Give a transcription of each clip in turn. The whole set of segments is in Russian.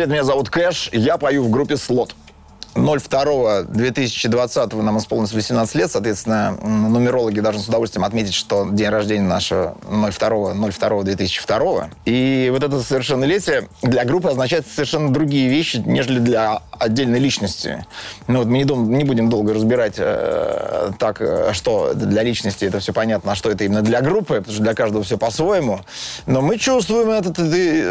Привет, меня зовут Кэш, я пою в группе «Слот». 02-2020 нам исполнилось 18 лет, соответственно, нумерологи должны с удовольствием отметить, что день рождения нашего 02-02-2002. И вот это совершеннолетие для группы означает совершенно другие вещи, нежели для отдельной личности. Ну вот мы не, дум, не будем долго разбирать э, так, э, что для личности это все понятно, а что это именно для группы, потому что для каждого все по-своему. Но мы чувствуем этот,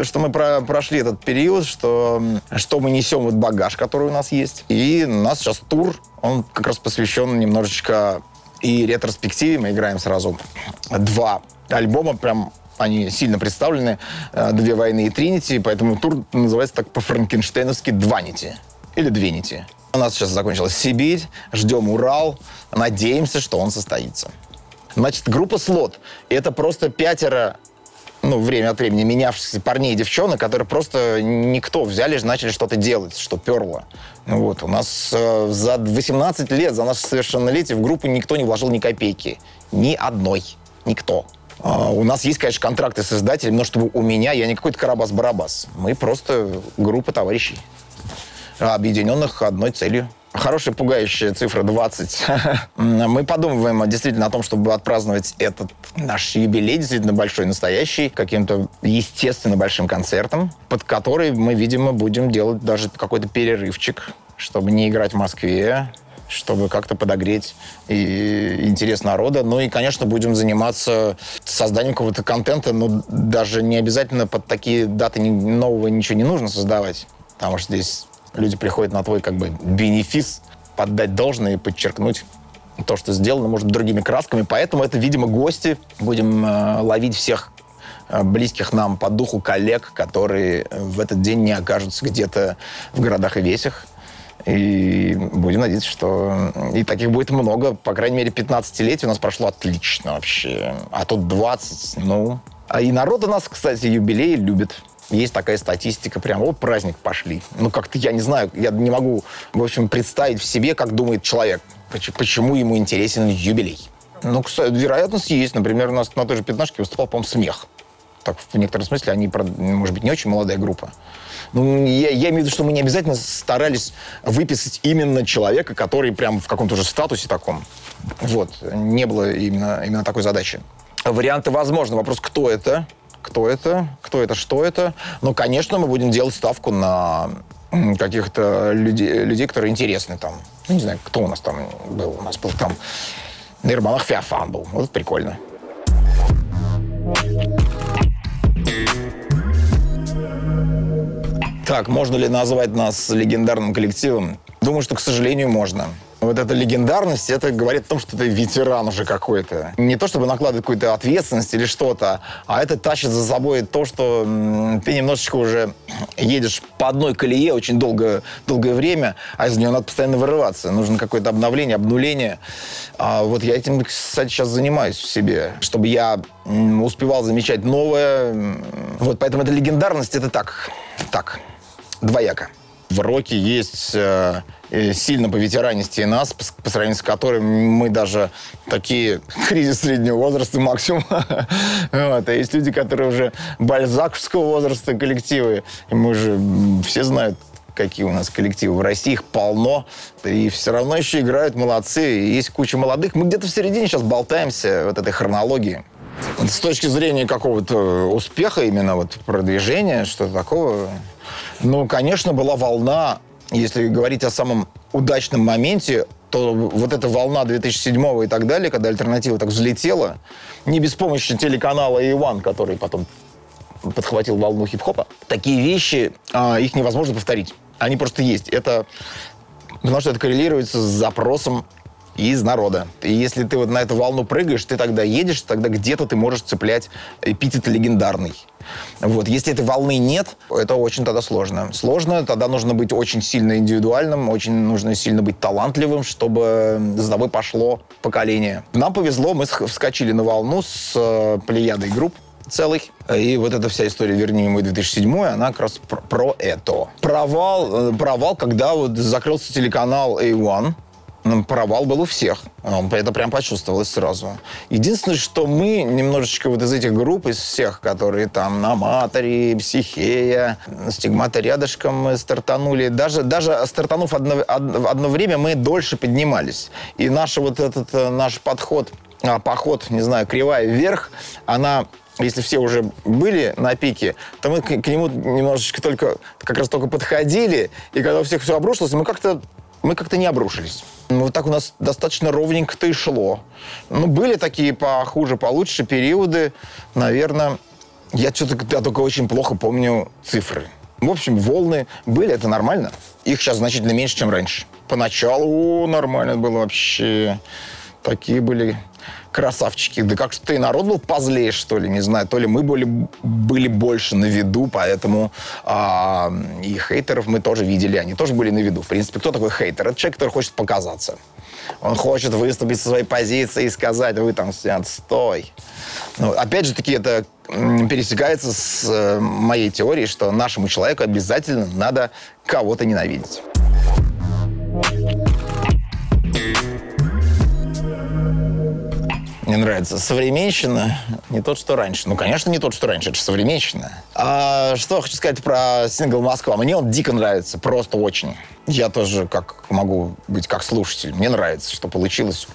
что мы про, прошли этот период, что, что мы несем вот багаж, который у нас есть. И у нас сейчас тур, он как раз посвящен немножечко и ретроспективе. Мы играем сразу два альбома, прям они сильно представлены. Э, «Две войны» и «Тринити», поэтому тур называется так по-франкенштейновски «Дванити» или «Двенити». У нас сейчас закончилась Сибирь, ждем Урал, надеемся, что он состоится. Значит, группа «Слот» — это просто пятеро ну, время от времени менявшихся парней и девчонок, которые просто никто взяли, начали что-то делать, что перло. Ну, вот, у нас э, за 18 лет, за наше совершеннолетие в группу никто не вложил ни копейки. Ни одной. Никто. Uh, у нас есть, конечно, контракты с издателем, но чтобы у меня, я не какой-то Карабас-Барабас. Мы просто группа товарищей, объединенных одной целью. Хорошая, пугающая цифра 20. Мы подумываем действительно о том, чтобы отпраздновать этот наш юбилей, действительно большой, настоящий, каким-то естественно большим концертом, под который мы, видимо, будем делать даже какой-то перерывчик, чтобы не играть в Москве, чтобы как-то подогреть и интерес народа. Ну и, конечно, будем заниматься созданием какого-то контента, но даже не обязательно под такие даты нового ничего не нужно создавать, потому что здесь люди приходят на твой как бы бенефис, поддать должное и подчеркнуть то, что сделано, может, другими красками. Поэтому это, видимо, гости. Будем э, ловить всех э, близких нам по духу коллег, которые в этот день не окажутся где-то в городах и весях. И будем надеяться, что и таких будет много. По крайней мере, 15-летие у нас прошло отлично вообще. А тут 20, ну... А и народ у нас, кстати, юбилей любит. Есть такая статистика, прям вот праздник пошли. Ну, как-то я не знаю, я не могу, в общем, представить в себе, как думает человек, почему ему интересен юбилей. Ну, кстати, вероятность есть. Например, у нас на той же пятнашке выступал, по-моему, смех. Так, в некотором смысле, они, может быть, не очень молодая группа. Ну, я, я имею в виду, что мы не обязательно старались выписать именно человека, который прям в каком-то уже статусе таком. Вот. Не было именно, именно такой задачи. Варианты возможны. Вопрос, кто это? Кто это, кто это, что это. Но, конечно, мы будем делать ставку на каких-то людей, людей, которые интересны там. Ну, не знаю, кто у нас там был. У нас был там на Ирбанах Феофан был. Вот прикольно. Так, можно ли назвать нас легендарным коллективом? Думаю, что, к сожалению, можно. Вот эта легендарность, это говорит о том, что ты ветеран уже какой-то. Не то, чтобы накладывать какую-то ответственность или что-то, а это тащит за собой то, что ты немножечко уже едешь по одной колее очень долго, долгое время, а из нее надо постоянно вырываться. Нужно какое-то обновление, обнуление. А вот я этим, кстати, сейчас занимаюсь в себе, чтобы я успевал замечать новое. Вот поэтому эта легендарность, это так, так, двояко. В роке есть э, сильно по ветеранисти нас, по, сравнению с которым мы даже такие кризис среднего возраста максимум. вот. А есть люди, которые уже бальзаковского возраста коллективы. И мы же все знают, какие у нас коллективы в России, их полно, и все равно еще играют молодцы, есть куча молодых. Мы где-то в середине сейчас болтаемся вот этой хронологии. С точки зрения какого-то успеха, именно вот продвижения, что-то такого, ну, конечно, была волна, если говорить о самом удачном моменте, то вот эта волна 2007 и так далее, когда альтернатива так взлетела, не без помощи телеканала A1, который потом подхватил волну хип-хопа, такие вещи, а, их невозможно повторить. Они просто есть. Это потому что это коррелируется с запросом из народа. И если ты вот на эту волну прыгаешь, ты тогда едешь, тогда где-то ты можешь цеплять эпитет легендарный. Вот. Если этой волны нет, это очень тогда сложно. Сложно, тогда нужно быть очень сильно индивидуальным, очень нужно сильно быть талантливым, чтобы за тобой пошло поколение. Нам повезло, мы вскочили на волну с э, плеядой групп целых. И вот эта вся история «Верни мой 2007», она как раз про, про это. Провал, э, провал, когда вот закрылся телеканал A1, ну, провал был у всех. Это прям почувствовалось сразу. Единственное, что мы немножечко вот из этих групп, из всех, которые там на Матаре, Психея, Стигмата рядышком стартанули, даже, даже стартанув одно, одно время, мы дольше поднимались. И наш вот этот э, наш подход, а, поход, не знаю, кривая вверх, она если все уже были на пике, то мы к, к нему немножечко только, как раз только подходили, и когда у всех все обрушилось, мы как-то мы как-то не обрушились. Вот так у нас достаточно ровненько-то и шло. Ну, были такие похуже, получше периоды. Наверное, я что-то я только очень плохо помню цифры. В общем, волны были, это нормально. Их сейчас значительно меньше, чем раньше. Поначалу о, нормально было вообще. Такие были красавчики. Да как что и народ был позлее, что ли, не знаю. То ли мы были, были больше на виду, поэтому а, и хейтеров мы тоже видели, они тоже были на виду. В принципе, кто такой хейтер? Это человек, который хочет показаться. Он хочет выступить со своей позиции и сказать, вы там все отстой. Ну, опять же таки, это пересекается с э, моей теорией, что нашему человеку обязательно надо кого-то ненавидеть. Мне нравится. Современщина не тот, что раньше. Ну, конечно, не тот, что раньше. Это же современщина. А что хочу сказать про сингл «Москва». Мне он дико нравится. Просто очень. Я тоже как могу быть как слушатель. Мне нравится, что получилось.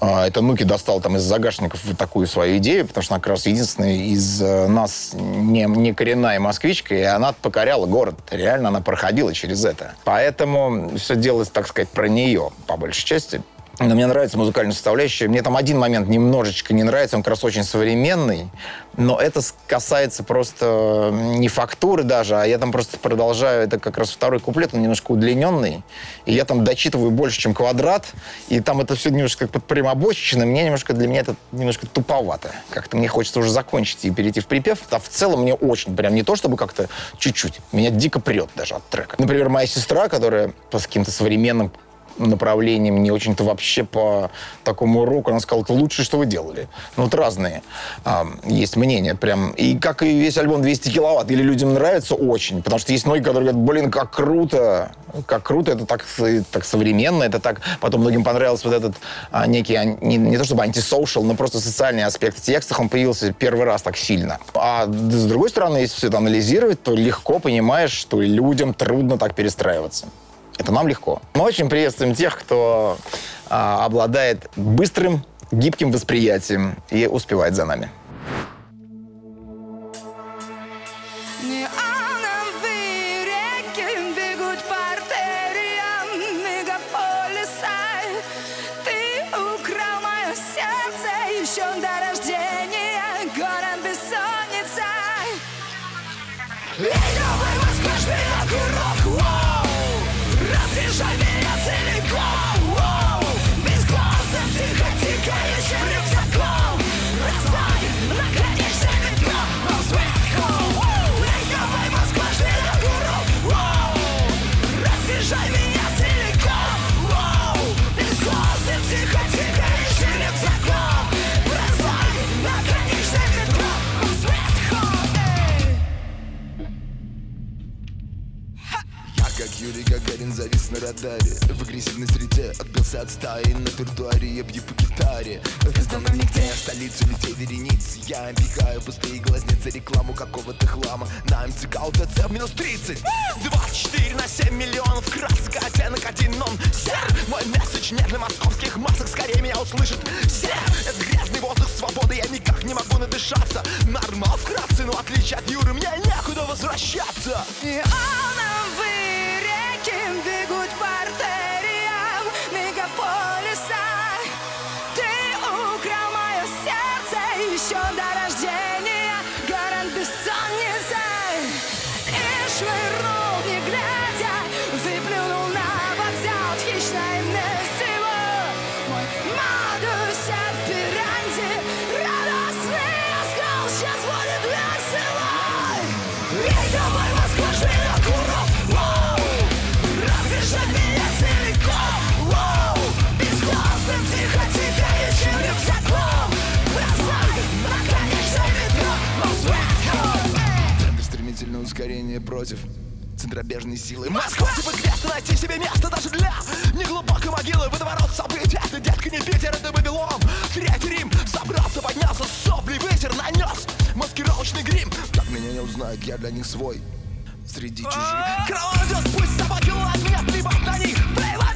А, это Нуки достал там из загашников такую свою идею, потому что она как раз единственная из э, нас не, не коренная москвичка, и она покоряла город. Реально она проходила через это. Поэтому все делается, так сказать, про нее, по большей части. Но мне нравится музыкальная составляющая. Мне там один момент немножечко не нравится, он как раз очень современный, но это касается просто не фактуры даже, а я там просто продолжаю, это как раз второй куплет, он немножко удлиненный, и я там дочитываю больше, чем квадрат, и там это все немножко как подпрямобочечно, мне немножко, для меня это немножко туповато. Как-то мне хочется уже закончить и перейти в припев, а в целом мне очень, прям не то чтобы как-то чуть-чуть, меня дико прет даже от трека. Например, моя сестра, которая по каким-то современным направлением, не очень-то вообще по такому року. Она сказала, это лучшее, что вы делали. Ну, вот разные а, есть мнения прям. И как и весь альбом 200 киловатт. Или людям нравится очень, потому что есть многие, которые говорят, блин, как круто, как круто, это так, так современно, это так... Потом многим понравился вот этот а, некий, не, не то чтобы антисоушал, но просто социальный аспект в текстах, он появился первый раз так сильно. А с другой стороны, если все это анализировать, то легко понимаешь, что людям трудно так перестраиваться. Это нам легко. Мы очень приветствуем тех, кто а, обладает быстрым, гибким восприятием и успевает за нами. И ускорение против центробежной силы. Москва типа квеста найти себе место даже для неглубокой могилы. Водоворот событий, это детка не Питер, это Вавилон. Третий Рим забрался, поднялся, сопли ветер нанес. Маскировочный грим. Так меня не узнают, я для них свой. Среди чужих. Кровавый идет, пусть собаки меня, плевать на них Плевать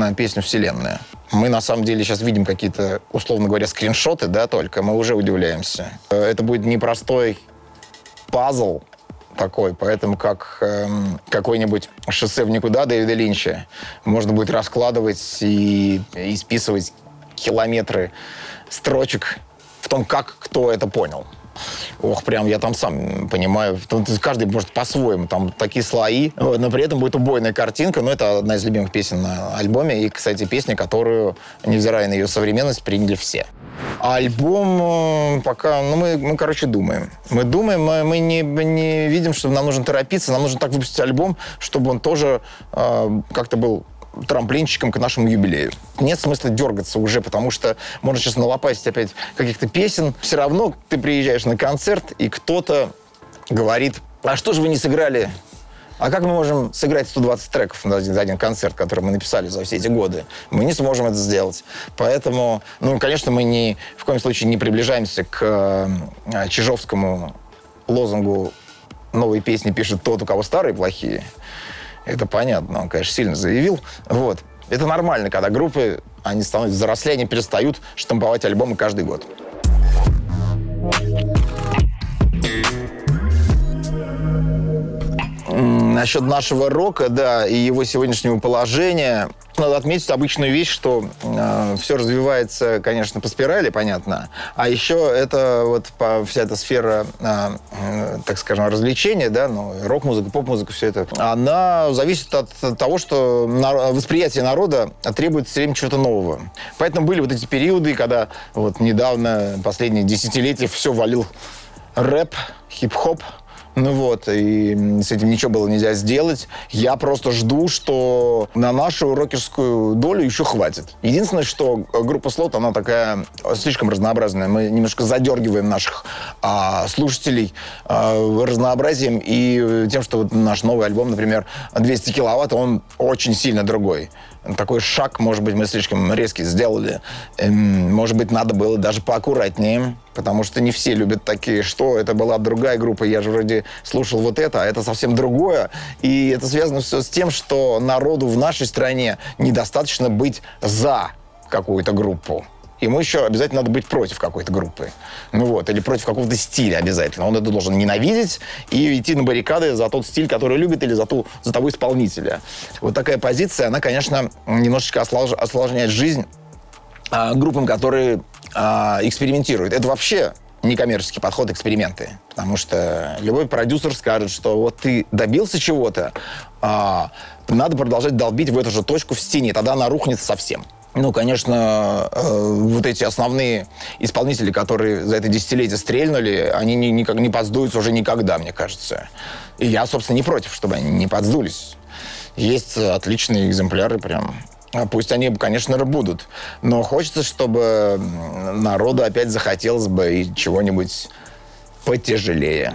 на песню «Вселенная». Мы, на самом деле, сейчас видим какие-то, условно говоря, скриншоты, да, только. Мы уже удивляемся. Э, Это будет непростой пазл такой, поэтому как эм, какое-нибудь шоссе в никуда Дэвида Линча можно будет раскладывать и, и списывать километры строчек в том, как кто это понял. Ох, прям я там сам понимаю. Каждый может по-своему. Там такие слои. Но при этом будет убойная картинка. Но это одна из любимых песен на альбоме. И, кстати, песня, которую, невзирая на ее современность, приняли все. Альбом э, пока, ну, мы, мы, короче, думаем. Мы думаем, мы, мы не, не видим, что нам нужно торопиться. Нам нужно так выпустить альбом, чтобы он тоже э, как-то был трамплинчиком к нашему юбилею. Нет смысла дергаться уже, потому что можно сейчас налопастить опять каких-то песен. Все равно ты приезжаешь на концерт, и кто-то говорит, а что же вы не сыграли а как мы можем сыграть 120 треков на один, за один концерт, который мы написали за все эти годы? Мы не сможем это сделать. Поэтому, ну, конечно, мы ни, в коем случае не приближаемся к э, Чижовскому лозунгу «Новые песни пишет тот, у кого старые плохие». Это понятно, он, конечно, сильно заявил. Вот. Это нормально, когда группы, они становятся взрослее, они перестают штамповать альбомы каждый год. Насчет нашего рока, да, и его сегодняшнего положения, надо отметить обычную вещь, что все развивается, конечно, по спирали, понятно, а еще это вот по, вся эта сфера, э, э, так скажем, развлечения, да, ну, рок-музыка, поп-музыка, все это, она зависит от того, что на- восприятие народа требует все время чего-то нового. Поэтому были вот эти периоды, когда вот недавно, последние десятилетия, все валил рэп, хип-хоп, ну вот, и с этим ничего было нельзя сделать. Я просто жду, что на нашу рокерскую долю еще хватит. Единственное, что э, группа Слот, она такая э, слишком разнообразная. Мы немножко задергиваем наших а, слушателей а, разнообразием и э, тем, что вот наш новый альбом, например, 200 киловатт, он очень сильно другой. Такой шаг, может быть, мы слишком резкий сделали. Эм, Может быть, надо было даже поаккуратнее, потому что не все любят такие, что это была другая группа, я же вроде слушал вот это, а это совсем другое. И это связано все с тем, что народу в нашей стране недостаточно быть за какую-то группу. Ему еще обязательно надо быть против какой-то группы. Ну вот, или против какого-то стиля обязательно. Он это должен ненавидеть и идти на баррикады за тот стиль, который любит, или за, ту, за того исполнителя. Вот такая позиция, она, конечно, немножечко ослож- осложняет жизнь а, группам, которые а, экспериментируют. Это вообще некоммерческий подход эксперименты. Потому что любой продюсер скажет, что вот ты добился чего-то, а, надо продолжать долбить в эту же точку в стене, тогда она рухнет совсем. Ну, конечно, э, вот эти основные исполнители, которые за это десятилетие стрельнули, они не, никак не подсдуются уже никогда, мне кажется. И я, собственно, не против, чтобы они не подсдулись. Есть отличные экземпляры прям. А Пусть они, конечно, будут. Но хочется, чтобы народу опять захотелось бы и чего-нибудь потяжелее.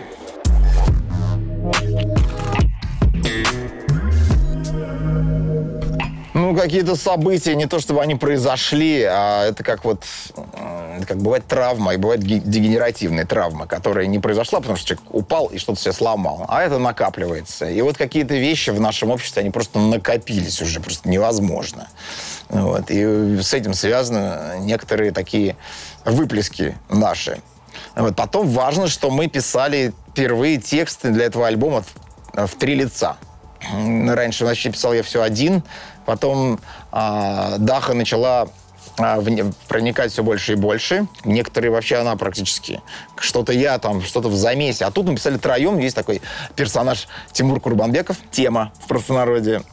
Ну, какие-то события, не то чтобы они произошли, а это как вот, м, как бывает травма, и бывает ге- дегенеративная травма, которая не произошла, потому что человек упал и что-то себе сломал, а это накапливается. И вот какие-то вещи в нашем обществе, они просто накопились уже, просто невозможно. Вот. И с этим связаны некоторые такие выплески наши. Вот. Потом важно, что мы писали впервые тексты для этого альбома в, в три лица. Раньше вообще писал я все один, потом а, Даха начала а, вне- проникать все больше и больше. Некоторые вообще она практически. Что-то я там, что-то в замесе. А тут мы писали троем. Есть такой персонаж Тимур Курбанбеков. Тема в простонародье.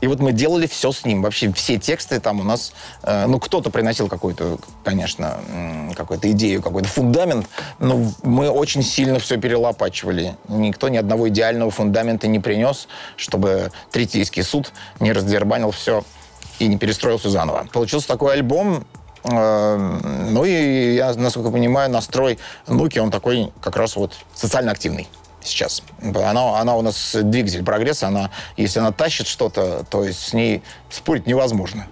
И вот мы делали все с ним. Вообще все тексты там у нас... э, ну, кто-то приносил какую-то, конечно, м, какую-то идею, какой-то фундамент, но мы очень сильно все перелопачивали. Никто ни одного идеального фундамента не принес, чтобы Третейский суд не раздербанил все и не перестроил все заново. Получился такой альбом, э, ну и я, насколько понимаю, настрой Нуки, он такой как раз вот социально активный сейчас. Она, она у нас двигатель прогресса, она, если она тащит что-то, то есть с ней спорить невозможно.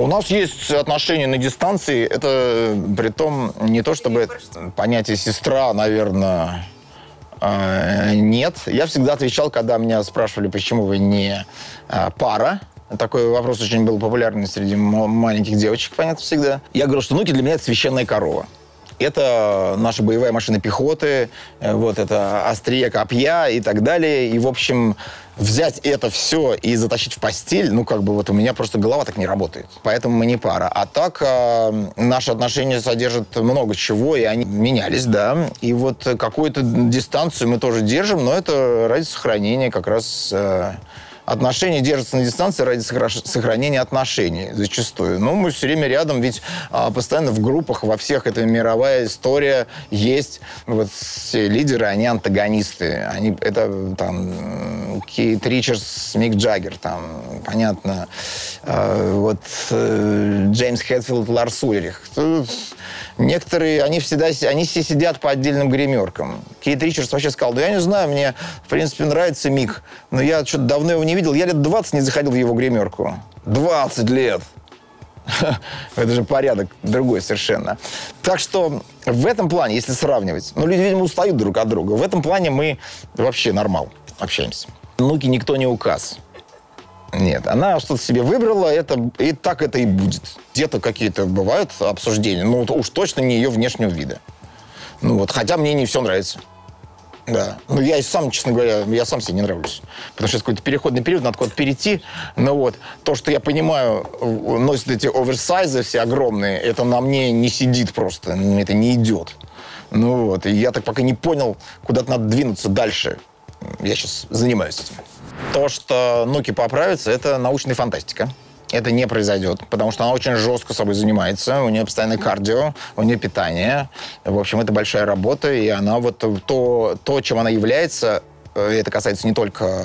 У нас есть отношения на дистанции. Это при том не то чтобы понятие сестра, наверное, э, нет. Я всегда отвечал, когда меня спрашивали, почему вы не э, пара. Такой вопрос очень был популярный среди маленьких девочек, понятно, всегда. Я говорю, что внуки для меня это священная корова. Это наша боевая машина пехоты, э, вот это острие копья и так далее. И, в общем, взять это все и затащить в постель, ну, как бы вот у меня просто голова так не работает. Поэтому мы не пара. А так э, наши отношения содержат много чего, и они менялись, да. И вот какую-то дистанцию мы тоже держим, но это ради сохранения как раз... э, Отношения держатся на дистанции ради сохра- сохранения отношений зачастую. Но мы все время рядом, ведь а, постоянно в группах, во всех эта мировая история есть. Вот все лидеры, они антагонисты. Они, это там Кейт Ричардс, Мик Джаггер, там, понятно. А, вот э, Джеймс Хэтфилд, Ларс Ульрих. Некоторые, они всегда, они все сидят по отдельным гримеркам. Кейт Ричардс вообще сказал, да я не знаю, мне, в принципе, нравится Мик, но я что-то давно его не видел. Я лет 20 не заходил в его гримерку. 20 лет! Это же порядок другой совершенно. Так что в этом плане, если сравнивать, ну, люди, видимо, устают друг от друга. В этом плане мы вообще нормал общаемся. Нуки никто не указ. Нет, она что-то себе выбрала, это, и так это и будет. Где-то какие-то бывают обсуждения, но уж точно не ее внешнего вида. Ну вот, хотя мне не все нравится. Да. Ну, я и сам, честно говоря, я сам себе не нравлюсь. Потому что какой-то переходный период, надо куда-то перейти. Но вот, то, что я понимаю, э, носят эти оверсайзы все огромные, это на мне не сидит просто, это не идет. Ну вот, и я так пока не понял, куда-то надо двинуться дальше. Я сейчас занимаюсь этим. То, что Нуки поправится, это научная фантастика. Это не произойдет, потому что она очень жестко собой занимается. У нее постоянно кардио, у нее питание. В общем, это большая работа, и она вот то, то чем она является, э, это касается не только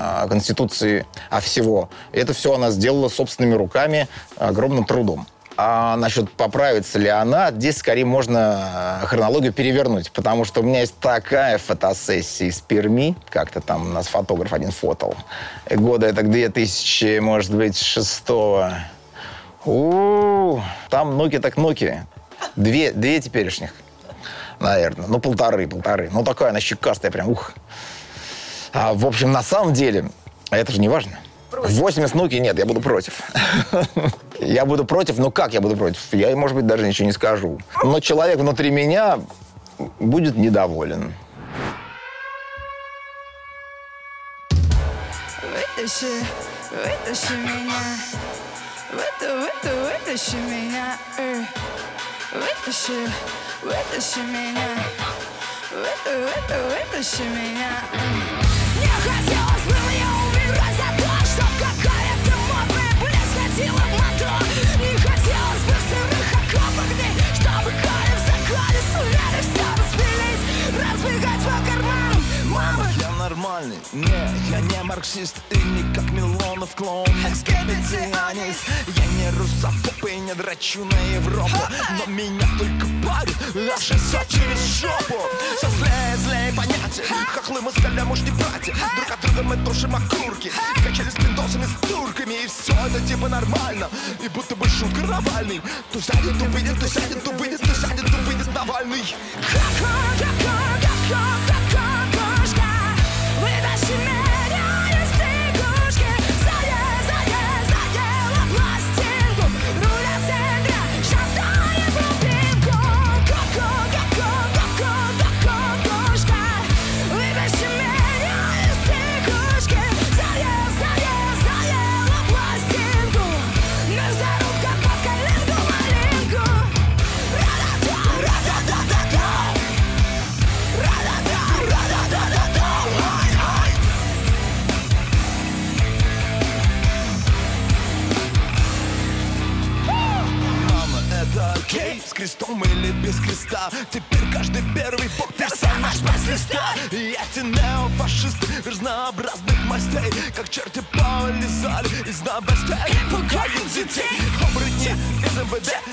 а, Конституции, а всего. Это все она сделала собственными руками, огромным трудом. А насчет поправится ли она, здесь скорее можно э, хронологию перевернуть, потому что у меня есть такая фотосессия из Перми, как-то там у нас фотограф один фотал. Года это 2000, может быть, шестого. У, там Nokia так Nokia. Две, две теперешних, наверное. Ну, полторы, полторы. Ну, такая она щекастая прям, ух. А, в общем, на самом деле, это же не важно. 80 нуки нет, я буду против. Я буду против, но как я буду против? Я, может быть, даже ничего не скажу. Но человек внутри меня будет недоволен. Вытащи, вытащи меня Выта, выта, вытащи меня э. Вытащи, вытащи меня Выта, выта, вытащи меня э. Не хотелось нормальный, не, я не марксист И не как Милонов клоун, экскибиционист Я не русофоб и не драчу на Европу. Но меня только парит, все через жопу Все злее, злее понятия. Хохлы мы с уж не братья. Друг от друга мы тушим окурки. Качали с пиндосами, с турками. И все это типа нормально. И будто бы шутка Навальный То сядет, то выйдет, то сядет, то выйдет, то сядет, то выйдет Навальный Ка-ка-ка-ка-ка-ка-кошка, Оборотни из МВД,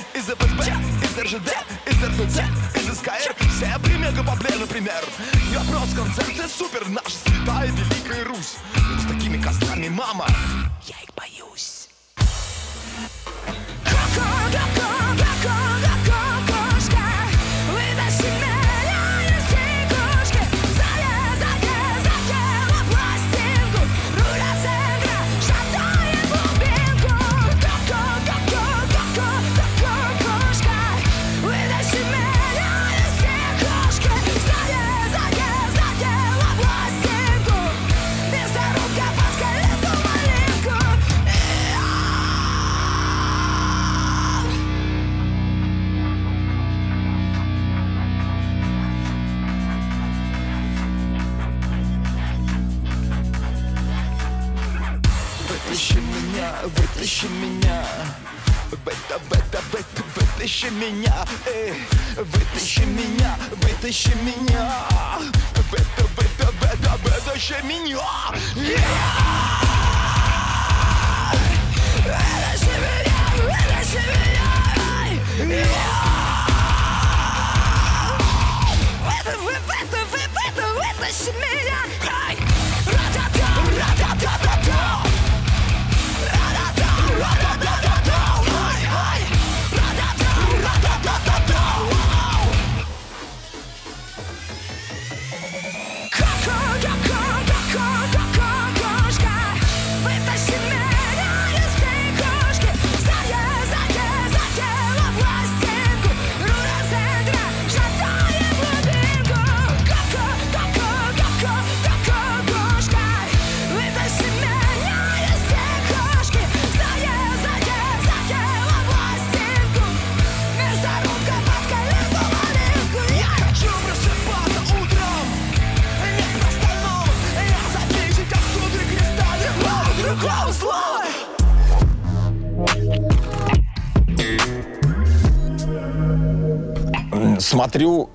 Смотрю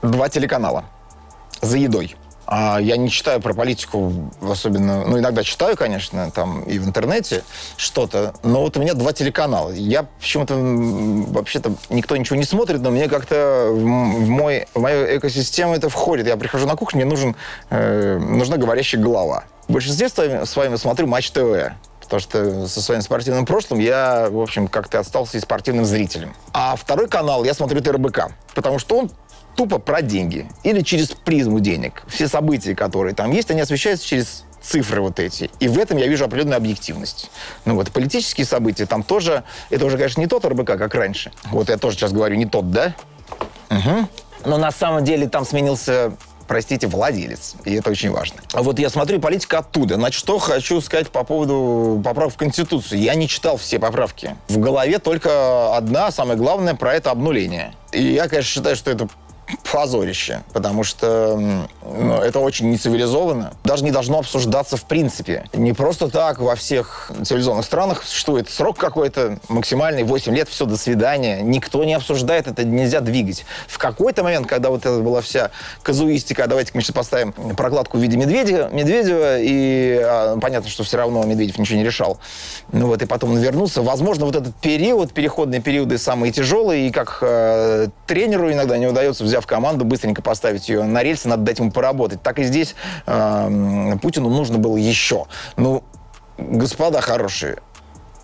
два телеканала за едой. А я не читаю про политику особенно, ну, иногда читаю, конечно, там и в интернете что-то, но вот у меня два телеканала. Я почему-то, вообще-то, никто ничего не смотрит, но мне как-то в, мой, в мою экосистему это входит. Я прихожу на кухню, мне нужен, э, нужна говорящая голова. В большинстве своем, своем смотрю Матч ТВ. Потому что со своим спортивным прошлым я, в общем, как-то остался и спортивным зрителем. А второй канал я смотрю ТРБК. Потому что он тупо про деньги. Или через призму денег. Все события, которые там есть, они освещаются через цифры вот эти. И в этом я вижу определенную объективность. Ну вот, политические события там тоже, это уже, конечно, не тот РБК, как раньше. Вот я тоже сейчас говорю, не тот, да? Угу. Но на самом деле там сменился простите, владелец. И это очень важно. А вот я смотрю политика оттуда. Значит, что хочу сказать по поводу поправок в Конституцию. Я не читал все поправки. В голове только одна, самое главное, про это обнуление. И я, конечно, считаю, что это позорище, потому что ну, это очень нецивилизованно. Даже не должно обсуждаться в принципе. Не просто так во всех цивилизованных странах существует срок какой-то максимальный, 8 лет, все, до свидания. Никто не обсуждает, это нельзя двигать. В какой-то момент, когда вот это была вся казуистика, давайте мы сейчас поставим прокладку в виде медведя, Медведева, и а, понятно, что все равно Медведев ничего не решал. Ну вот, и потом он вернулся. Возможно, вот этот период, переходные периоды самые тяжелые, и как э, тренеру иногда не удается, взяв команду, быстренько поставить ее на рельсы, надо дать ему поработать. Так и здесь э, Путину нужно было еще. Ну, господа хорошие,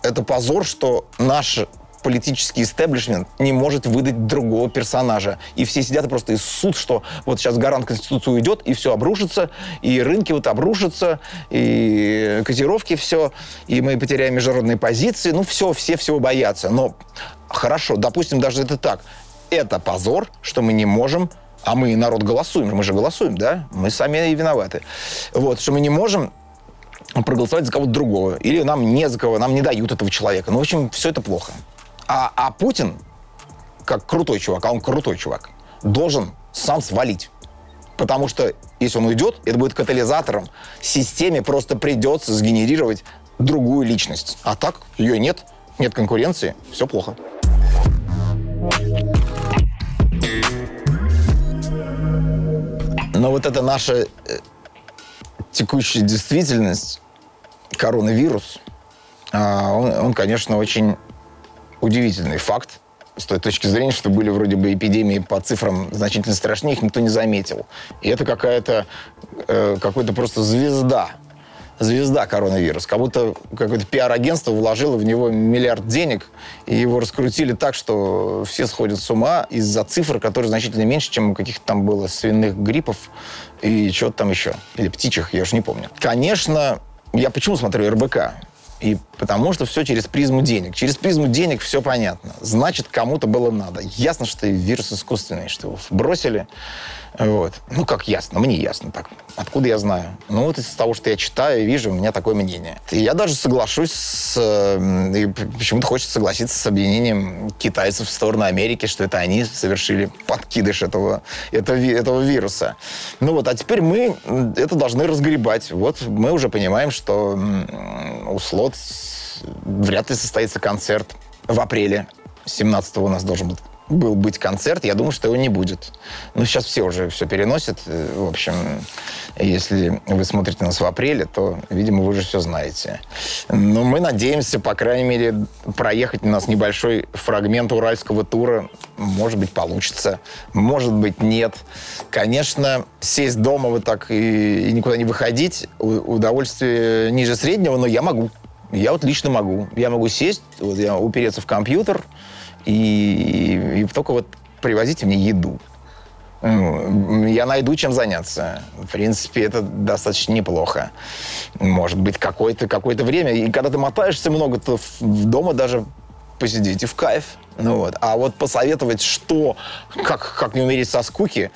это позор, что наш политический истеблишмент не может выдать другого персонажа. И все сидят и просто из суд, что вот сейчас гарант Конституции уйдет, и все обрушится, и рынки вот обрушатся, и котировки все, и мы потеряем международные позиции. Ну, все, все всего боятся. Но хорошо, допустим, даже это так это позор, что мы не можем а мы, народ, голосуем. Мы же голосуем, да? Мы сами и виноваты. Вот, что мы не можем проголосовать за кого-то другого. Или нам не за кого, нам не дают этого человека. Ну, в общем, все это плохо. А, а Путин, как крутой чувак, а он крутой чувак, должен сам свалить. Потому что если он уйдет, это будет катализатором. Системе просто придется сгенерировать другую личность. А так ее нет, нет конкуренции, все плохо. Но вот это наша э, текущая действительность, коронавирус, а, он, он, конечно, очень удивительный факт с той точки зрения, что были вроде бы эпидемии по цифрам значительно страшнее, их никто не заметил. И это какая-то, э, какой-то просто звезда звезда коронавирус. Как будто какое-то пиар-агентство вложило в него миллиард денег, и его раскрутили так, что все сходят с ума из-за цифр, которые значительно меньше, чем у каких-то там было свиных гриппов и чего-то там еще. Или птичьих, я уже не помню. Конечно, я почему смотрю РБК? И потому что все через призму денег. Через призму денег все понятно. Значит, кому-то было надо. Ясно, что вирус искусственный, что его бросили. Вот. Ну, как ясно? Мне ясно так. Откуда я знаю? Ну, вот из того, что я читаю и вижу, у меня такое мнение. И я даже соглашусь с... И почему-то хочется согласиться с объединением китайцев в сторону Америки, что это они совершили подкидыш этого, этого, этого вируса. Ну вот, а теперь мы это должны разгребать. Вот мы уже понимаем, что у Слот вряд ли состоится концерт в апреле. 17 у нас должен быть был быть концерт, я думаю, что его не будет. Ну, сейчас все уже все переносят. Э, в общем, если вы смотрите нас в апреле, то, видимо, вы уже все знаете. Но мы надеемся, по крайней мере, проехать у нас небольшой фрагмент уральского тура. Может быть, получится. Может быть, нет. Конечно, сесть дома вот так и, и никуда не выходить, удовольствие ниже среднего, но я могу. Я вот лично могу. Я могу сесть, вот я упереться в компьютер, и, и только вот привозите мне еду. Ну, я найду чем заняться. В принципе, это достаточно неплохо. Может быть, какое-то какое время. И когда ты мотаешься много, то в дома даже посидите в кайф. Ну вот. А вот посоветовать, что, как, как не умереть со скуки.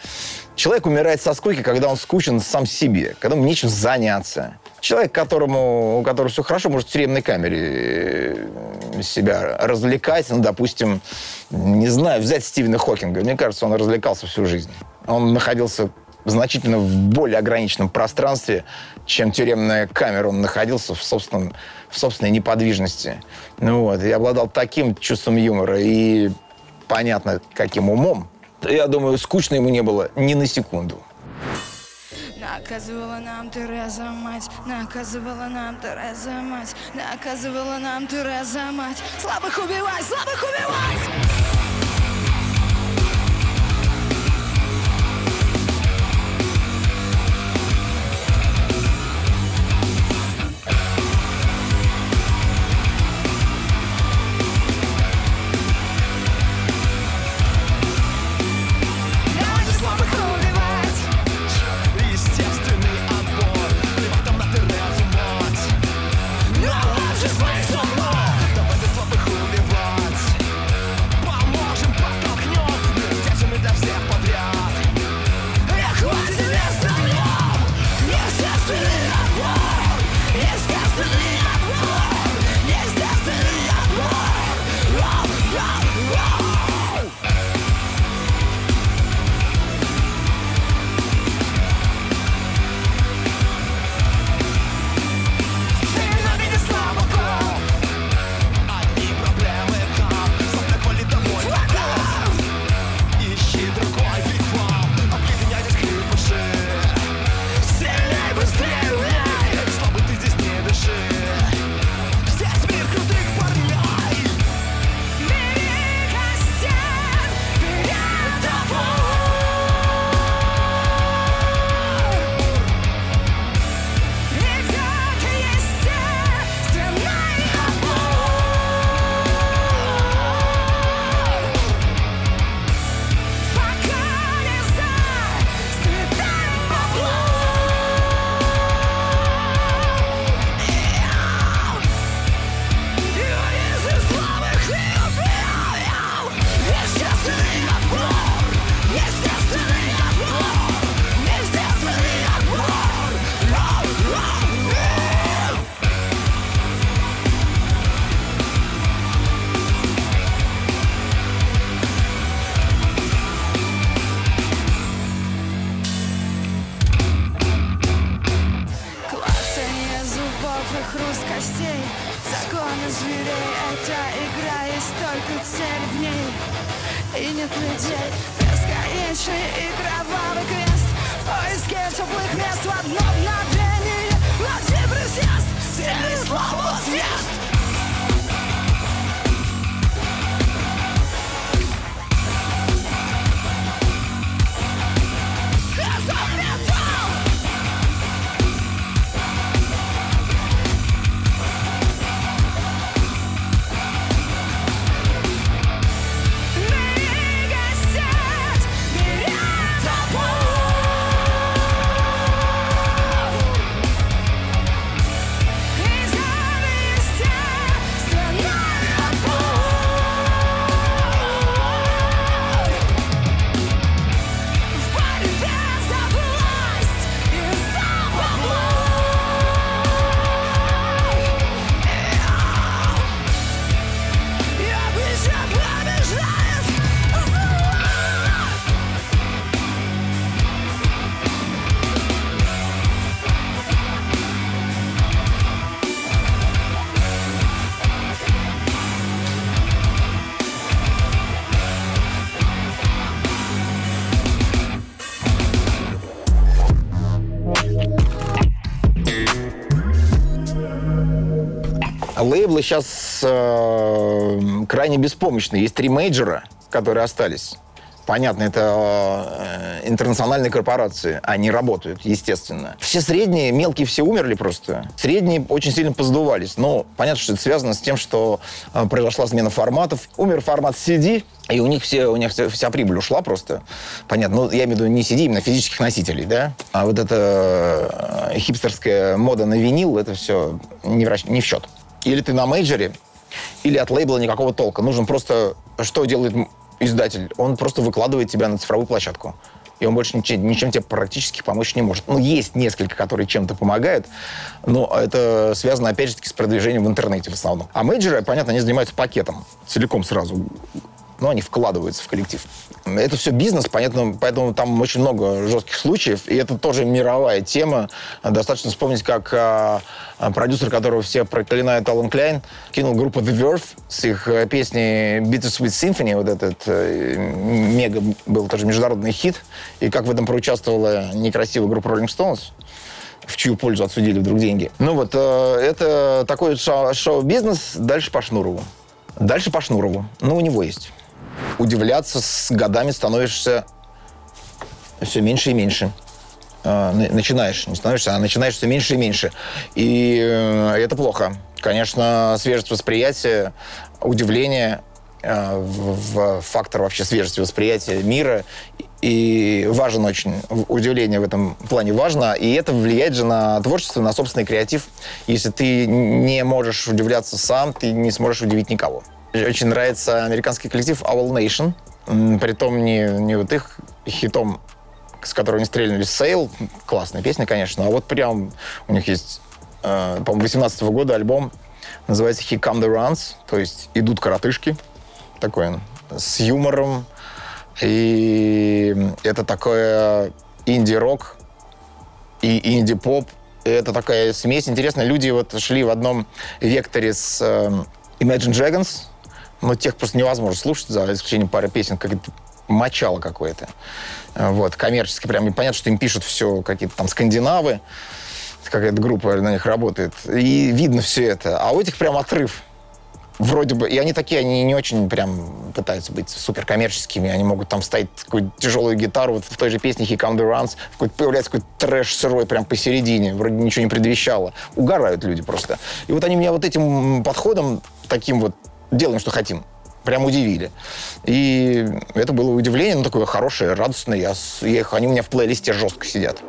Человек умирает со скуки, когда он скучен сам себе, когда ему нечем заняться. Человек, которому, у которого все хорошо, может в тюремной камере э, себя развлекать. Ну, допустим, не знаю, взять Стивена Хокинга. Мне кажется, он развлекался всю жизнь. Он находился значительно в более ограниченном пространстве, чем тюремная камера. Он находился в, собственном, в собственной неподвижности. Ну вот, и обладал таким чувством юмора и понятно, каким умом. Я думаю, скучно ему не было ни на секунду. Наказывала нам Тереза мать, наказывала нам Тереза мать, наказывала нам Тереза мать. Слабых убивать, слабых убивать! Лейблы сейчас э, крайне беспомощны. Есть три мейджора, которые остались. Понятно, это э, интернациональные корпорации. Они работают, естественно. Все средние, мелкие все умерли просто. Средние очень сильно поздувались. Но понятно, что это связано с тем, что э, произошла смена форматов. Умер формат CD, и у них, все, у них вся, вся прибыль ушла просто. Понятно. Ну, я имею в виду не CD, именно физических носителей, да? А вот эта э, хипстерская мода на винил, это все не в, не в счет. Или ты на мейджоре, или от лейбла никакого толка. Нужно просто... Что делает издатель? Он просто выкладывает тебя на цифровую площадку. И он больше ничем, ничем тебе практически помочь не может. Ну, есть несколько, которые чем-то помогают, но это связано, опять же таки, с продвижением в интернете в основном. А мейджоры, понятно, они занимаются пакетом целиком сразу. Ну, они вкладываются в коллектив. Это все бизнес, понятно, поэтому там очень много жестких случаев, и это тоже мировая тема. Достаточно вспомнить, как а, а, продюсер, которого все проклинают, Алан Кляйн, кинул группу The Verve с их э, песней Bittersweet Symphony, вот этот э, мега был тоже международный хит, и как в этом проучаствовала некрасивая группа Rolling Stones, в чью пользу отсудили вдруг деньги. Ну вот, э, это такой шоу- шоу-бизнес, дальше по Шнурову. Дальше по Шнурову. Ну, у него есть. Удивляться с годами становишься все меньше и меньше. На- Начинаешь, не становишься, а начинаешь все меньше и меньше. И э, это плохо. Конечно, свежесть восприятия, удивление э, в, фактор вообще свежести восприятия мира. И важен очень, удивление в этом плане важно. И это влияет же на творчество, на собственный креатив. Если ты не можешь удивляться сам, ты не сможешь удивить никого. Очень нравится американский коллектив Owl Nation. Притом не, не вот их хитом, с которым они стрельнули Сейл. Классная песня, конечно. А вот прям у них есть э, по-моему, 18 года альбом, называется «He Come The Runs», то есть «Идут коротышки», такой он, с юмором, и это такое инди-рок и инди-поп, и это такая смесь. Интересно, люди вот шли в одном векторе с э, Imagine Dragons, но тех просто невозможно слушать, за исключением пары песен, как мочало какое-то. Вот, коммерчески прям понятно, что им пишут все какие-то там скандинавы, какая-то группа на них работает, и видно все это. А у этих прям отрыв. Вроде бы, и они такие, они не очень прям пытаются быть суперкоммерческими, они могут там ставить такую тяжелую гитару, вот в той же песне «He Come The Runs» какой появляется какой-то трэш сырой прям посередине, вроде ничего не предвещало. Угорают люди просто. И вот они меня вот этим подходом, таким вот делаем, что хотим, прям удивили. И это было удивление, ну, такое хорошее, радостное. Я, я их, они у меня в плейлисте жестко сидят.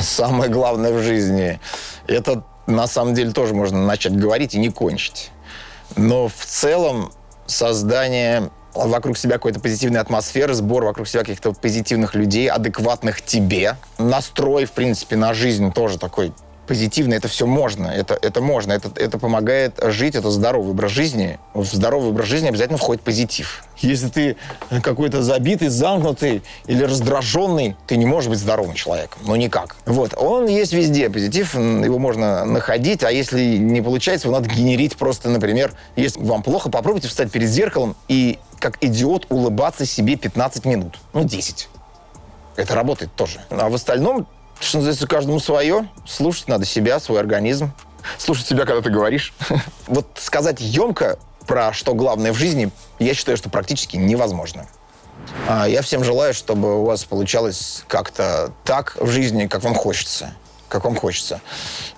Самое главное в жизни, это на самом деле тоже можно начать говорить и не кончить. Но в целом создание вокруг себя какой-то позитивной атмосферы, сбор вокруг себя каких-то позитивных людей, адекватных тебе. Настрой, в принципе, на жизнь тоже такой позитивно, это все можно, это, это можно, это, это помогает жить, это здоровый образ жизни. В здоровый образ жизни обязательно входит позитив. Если ты какой-то забитый, замкнутый или раздраженный, ты не можешь быть здоровым человеком. Ну, никак. Вот. Он есть везде, позитив, его можно находить, а если не получается, его надо генерить просто, например, если вам плохо, попробуйте встать перед зеркалом и как идиот улыбаться себе 15 минут. Ну, 10. Это работает тоже. А в остальном что называется, каждому свое. Слушать надо себя, свой организм. Слушать себя, когда ты говоришь. Вот сказать емко про что главное в жизни, я считаю, что практически невозможно. А я всем желаю, чтобы у вас получалось как-то так в жизни, как вам хочется. Как вам хочется.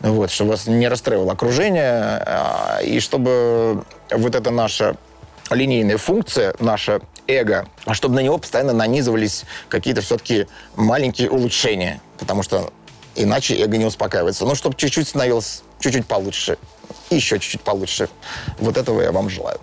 Вот, чтобы вас не расстраивало окружение, а, и чтобы вот эта наша линейная функция, наше эго, а чтобы на него постоянно нанизывались какие-то все-таки маленькие улучшения потому что иначе эго не успокаивается. Ну, чтобы чуть-чуть становилось чуть-чуть получше, еще чуть-чуть получше. Вот этого я вам желаю.